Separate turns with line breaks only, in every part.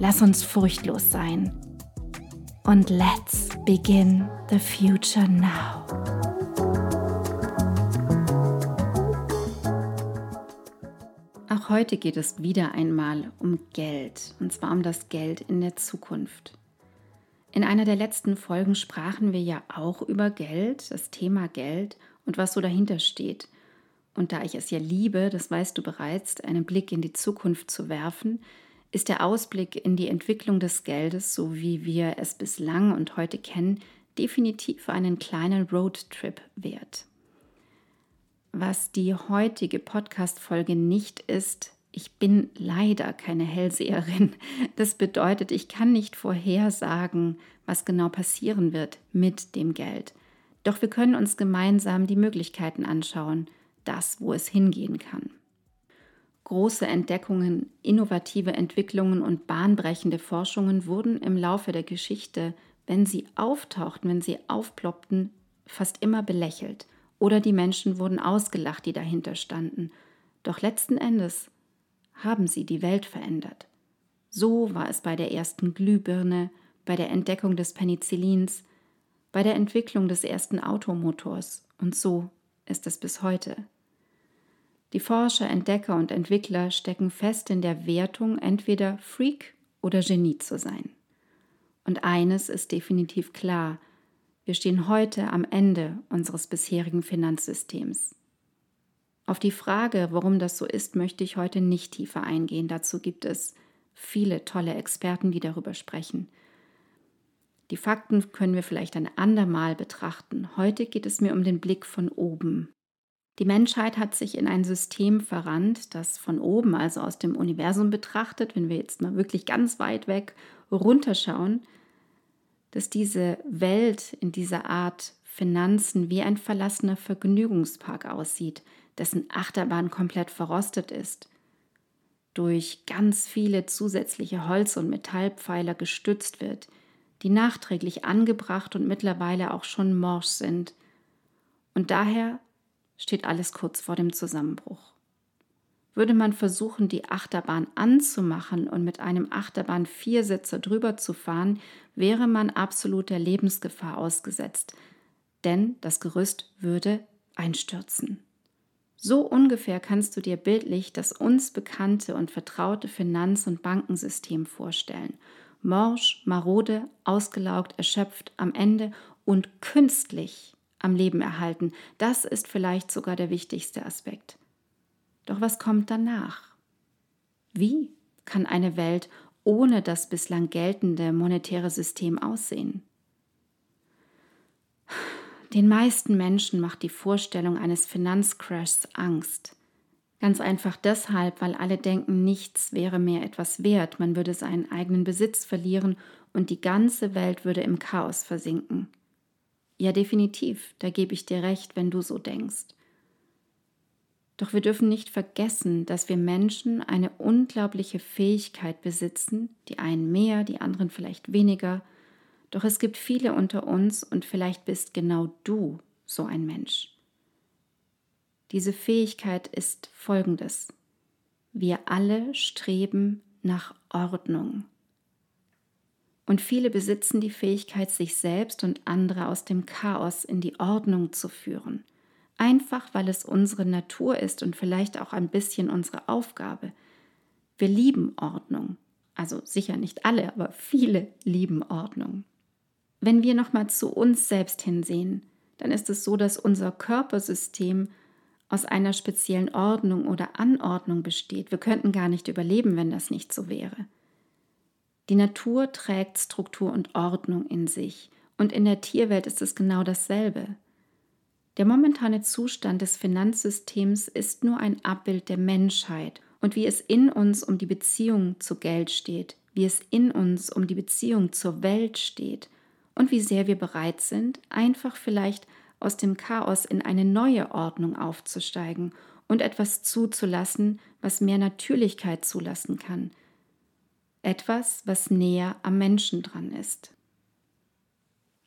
Lass uns furchtlos sein. Und let's begin the future now. Auch heute geht es wieder einmal um Geld, und zwar um das Geld in der Zukunft. In einer der letzten Folgen sprachen wir ja auch über Geld, das Thema Geld und was so dahinter steht. Und da ich es ja liebe, das weißt du bereits, einen Blick in die Zukunft zu werfen, ist der Ausblick in die Entwicklung des Geldes, so wie wir es bislang und heute kennen, definitiv einen kleinen Roadtrip wert. Was die heutige Podcast-Folge nicht ist, ich bin leider keine Hellseherin. Das bedeutet, ich kann nicht vorhersagen, was genau passieren wird mit dem Geld. Doch wir können uns gemeinsam die Möglichkeiten anschauen, das, wo es hingehen kann. Große Entdeckungen, innovative Entwicklungen und bahnbrechende Forschungen wurden im Laufe der Geschichte, wenn sie auftauchten, wenn sie aufploppten, fast immer belächelt oder die Menschen wurden ausgelacht, die dahinter standen. Doch letzten Endes haben sie die Welt verändert. So war es bei der ersten Glühbirne, bei der Entdeckung des Penicillins, bei der Entwicklung des ersten Automotors und so ist es bis heute. Die Forscher, Entdecker und Entwickler stecken fest in der Wertung, entweder Freak oder Genie zu sein. Und eines ist definitiv klar, wir stehen heute am Ende unseres bisherigen Finanzsystems. Auf die Frage, warum das so ist, möchte ich heute nicht tiefer eingehen. Dazu gibt es viele tolle Experten, die darüber sprechen. Die Fakten können wir vielleicht ein andermal betrachten. Heute geht es mir um den Blick von oben, die Menschheit hat sich in ein System verrannt, das von oben, also aus dem Universum betrachtet, wenn wir jetzt mal wirklich ganz weit weg runterschauen, dass diese Welt in dieser Art Finanzen wie ein verlassener Vergnügungspark aussieht, dessen Achterbahn komplett verrostet ist, durch ganz viele zusätzliche Holz- und Metallpfeiler gestützt wird, die nachträglich angebracht und mittlerweile auch schon morsch sind. Und daher steht alles kurz vor dem Zusammenbruch. Würde man versuchen, die Achterbahn anzumachen und mit einem Achterbahn-Viersitzer drüber zu fahren, wäre man absoluter Lebensgefahr ausgesetzt, denn das Gerüst würde einstürzen. So ungefähr kannst du dir bildlich das uns bekannte und vertraute Finanz- und Bankensystem vorstellen. Morsch, marode, ausgelaugt, erschöpft, am Ende und künstlich am Leben erhalten. Das ist vielleicht sogar der wichtigste Aspekt. Doch was kommt danach? Wie kann eine Welt ohne das bislang geltende monetäre System aussehen? Den meisten Menschen macht die Vorstellung eines Finanzcrashs Angst. Ganz einfach deshalb, weil alle denken, nichts wäre mehr etwas wert, man würde seinen eigenen Besitz verlieren und die ganze Welt würde im Chaos versinken. Ja, definitiv, da gebe ich dir recht, wenn du so denkst. Doch wir dürfen nicht vergessen, dass wir Menschen eine unglaubliche Fähigkeit besitzen, die einen mehr, die anderen vielleicht weniger, doch es gibt viele unter uns und vielleicht bist genau du so ein Mensch. Diese Fähigkeit ist folgendes. Wir alle streben nach Ordnung. Und viele besitzen die Fähigkeit, sich selbst und andere aus dem Chaos in die Ordnung zu führen. Einfach weil es unsere Natur ist und vielleicht auch ein bisschen unsere Aufgabe. Wir lieben Ordnung. Also sicher nicht alle, aber viele lieben Ordnung. Wenn wir nochmal zu uns selbst hinsehen, dann ist es so, dass unser Körpersystem aus einer speziellen Ordnung oder Anordnung besteht. Wir könnten gar nicht überleben, wenn das nicht so wäre. Die Natur trägt Struktur und Ordnung in sich und in der Tierwelt ist es genau dasselbe. Der momentane Zustand des Finanzsystems ist nur ein Abbild der Menschheit und wie es in uns um die Beziehung zu Geld steht, wie es in uns um die Beziehung zur Welt steht und wie sehr wir bereit sind, einfach vielleicht aus dem Chaos in eine neue Ordnung aufzusteigen und etwas zuzulassen, was mehr Natürlichkeit zulassen kann. Etwas, was näher am Menschen dran ist.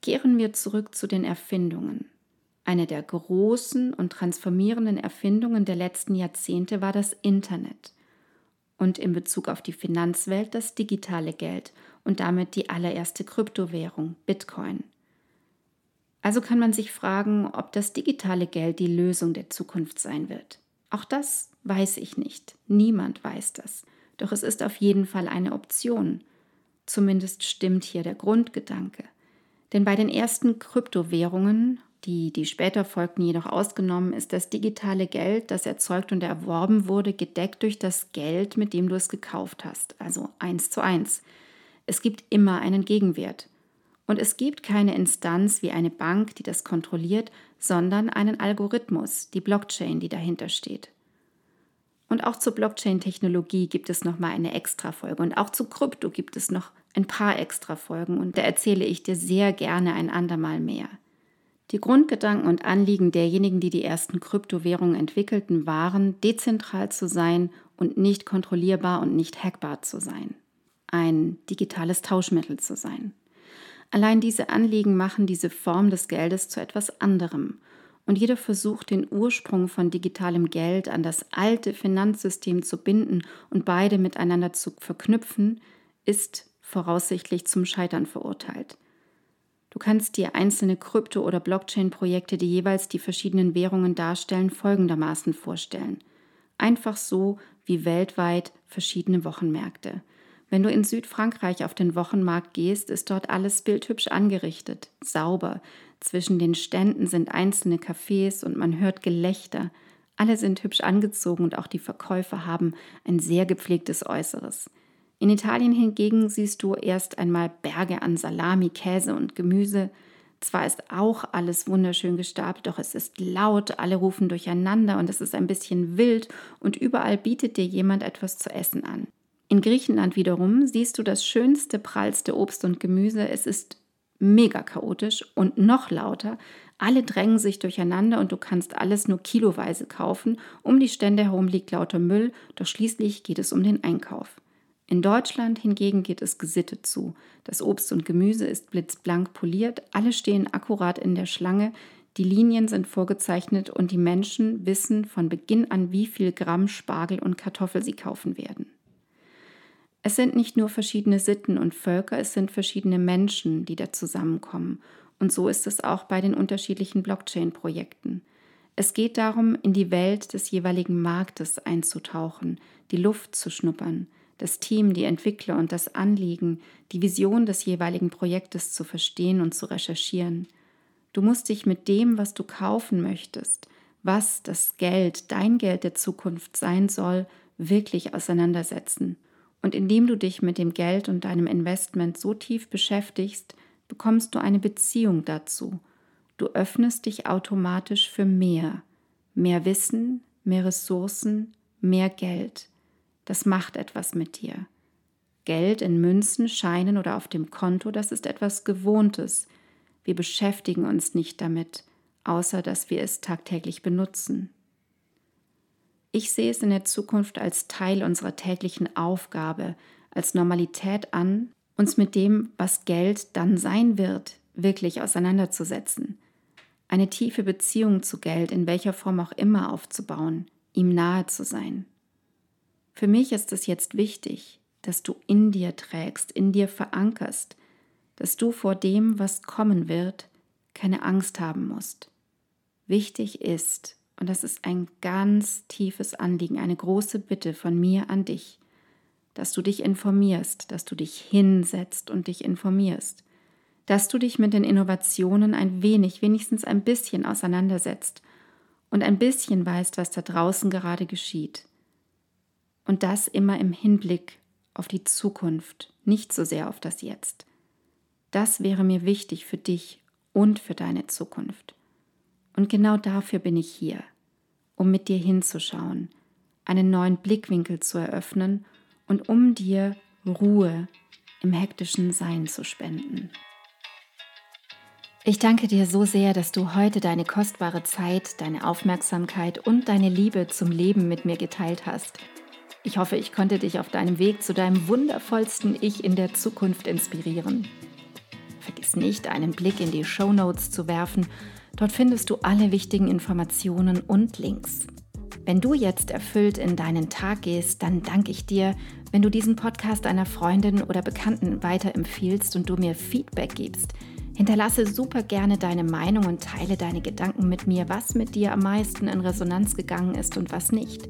Kehren wir zurück zu den Erfindungen. Eine der großen und transformierenden Erfindungen der letzten Jahrzehnte war das Internet und in Bezug auf die Finanzwelt das digitale Geld und damit die allererste Kryptowährung Bitcoin. Also kann man sich fragen, ob das digitale Geld die Lösung der Zukunft sein wird. Auch das weiß ich nicht. Niemand weiß das. Doch es ist auf jeden Fall eine Option. Zumindest stimmt hier der Grundgedanke. Denn bei den ersten Kryptowährungen die, die später folgten, jedoch ausgenommen, ist das digitale Geld, das erzeugt und erworben wurde, gedeckt durch das Geld, mit dem du es gekauft hast, also eins zu eins. Es gibt immer einen Gegenwert. Und es gibt keine Instanz wie eine Bank, die das kontrolliert, sondern einen Algorithmus, die Blockchain, die dahinter steht. Und auch zur Blockchain-Technologie gibt es nochmal eine Extra-Folge. Und auch zu Krypto gibt es noch ein paar Extra-Folgen. Und da erzähle ich dir sehr gerne ein andermal mehr. Die Grundgedanken und Anliegen derjenigen, die die ersten Kryptowährungen entwickelten, waren, dezentral zu sein und nicht kontrollierbar und nicht hackbar zu sein. Ein digitales Tauschmittel zu sein. Allein diese Anliegen machen diese Form des Geldes zu etwas anderem. Und jeder Versuch, den Ursprung von digitalem Geld an das alte Finanzsystem zu binden und beide miteinander zu verknüpfen, ist voraussichtlich zum Scheitern verurteilt. Du kannst dir einzelne Krypto- oder Blockchain-Projekte, die jeweils die verschiedenen Währungen darstellen, folgendermaßen vorstellen. Einfach so wie weltweit verschiedene Wochenmärkte. Wenn du in Südfrankreich auf den Wochenmarkt gehst, ist dort alles bildhübsch angerichtet, sauber. Zwischen den Ständen sind einzelne Cafés und man hört Gelächter. Alle sind hübsch angezogen und auch die Verkäufer haben ein sehr gepflegtes Äußeres. In Italien hingegen siehst du erst einmal Berge an Salami, Käse und Gemüse. Zwar ist auch alles wunderschön gestapelt, doch es ist laut, alle rufen durcheinander und es ist ein bisschen wild und überall bietet dir jemand etwas zu essen an. In Griechenland wiederum siehst du das schönste, prallste Obst und Gemüse. Es ist mega chaotisch und noch lauter. Alle drängen sich durcheinander und du kannst alles nur kiloweise kaufen. Um die Stände herum liegt lauter Müll, doch schließlich geht es um den Einkauf. In Deutschland hingegen geht es gesittet zu. Das Obst und Gemüse ist blitzblank poliert, alle stehen akkurat in der Schlange, die Linien sind vorgezeichnet und die Menschen wissen von Beginn an, wie viel Gramm Spargel und Kartoffel sie kaufen werden. Es sind nicht nur verschiedene Sitten und Völker, es sind verschiedene Menschen, die da zusammenkommen. Und so ist es auch bei den unterschiedlichen Blockchain-Projekten. Es geht darum, in die Welt des jeweiligen Marktes einzutauchen, die Luft zu schnuppern, das Team, die Entwickler und das Anliegen, die Vision des jeweiligen Projektes zu verstehen und zu recherchieren. Du musst dich mit dem, was du kaufen möchtest, was das Geld, dein Geld der Zukunft sein soll, wirklich auseinandersetzen. Und indem du dich mit dem Geld und deinem Investment so tief beschäftigst, bekommst du eine Beziehung dazu. Du öffnest dich automatisch für mehr. Mehr Wissen, mehr Ressourcen, mehr Geld. Das macht etwas mit dir. Geld in Münzen, Scheinen oder auf dem Konto, das ist etwas Gewohntes. Wir beschäftigen uns nicht damit, außer dass wir es tagtäglich benutzen. Ich sehe es in der Zukunft als Teil unserer täglichen Aufgabe, als Normalität an, uns mit dem, was Geld dann sein wird, wirklich auseinanderzusetzen. Eine tiefe Beziehung zu Geld in welcher Form auch immer aufzubauen, ihm nahe zu sein. Für mich ist es jetzt wichtig, dass du in dir trägst, in dir verankerst, dass du vor dem, was kommen wird, keine Angst haben musst. Wichtig ist, und das ist ein ganz tiefes Anliegen, eine große Bitte von mir an dich, dass du dich informierst, dass du dich hinsetzt und dich informierst. dass du dich mit den Innovationen ein wenig, wenigstens ein bisschen auseinandersetzt und ein bisschen weißt, was da draußen gerade geschieht. Und das immer im Hinblick auf die Zukunft, nicht so sehr auf das Jetzt. Das wäre mir wichtig für dich und für deine Zukunft. Und genau dafür bin ich hier, um mit dir hinzuschauen, einen neuen Blickwinkel zu eröffnen und um dir Ruhe im hektischen Sein zu spenden. Ich danke dir so sehr, dass du heute deine kostbare Zeit, deine Aufmerksamkeit und deine Liebe zum Leben mit mir geteilt hast. Ich hoffe, ich konnte dich auf deinem Weg zu deinem wundervollsten Ich in der Zukunft inspirieren. Vergiss nicht, einen Blick in die Show Notes zu werfen. Dort findest du alle wichtigen Informationen und Links. Wenn du jetzt erfüllt in deinen Tag gehst, dann danke ich dir, wenn du diesen Podcast einer Freundin oder Bekannten weiterempfiehlst und du mir Feedback gibst – Hinterlasse super gerne deine Meinung und teile deine Gedanken mit mir, was mit dir am meisten in Resonanz gegangen ist und was nicht.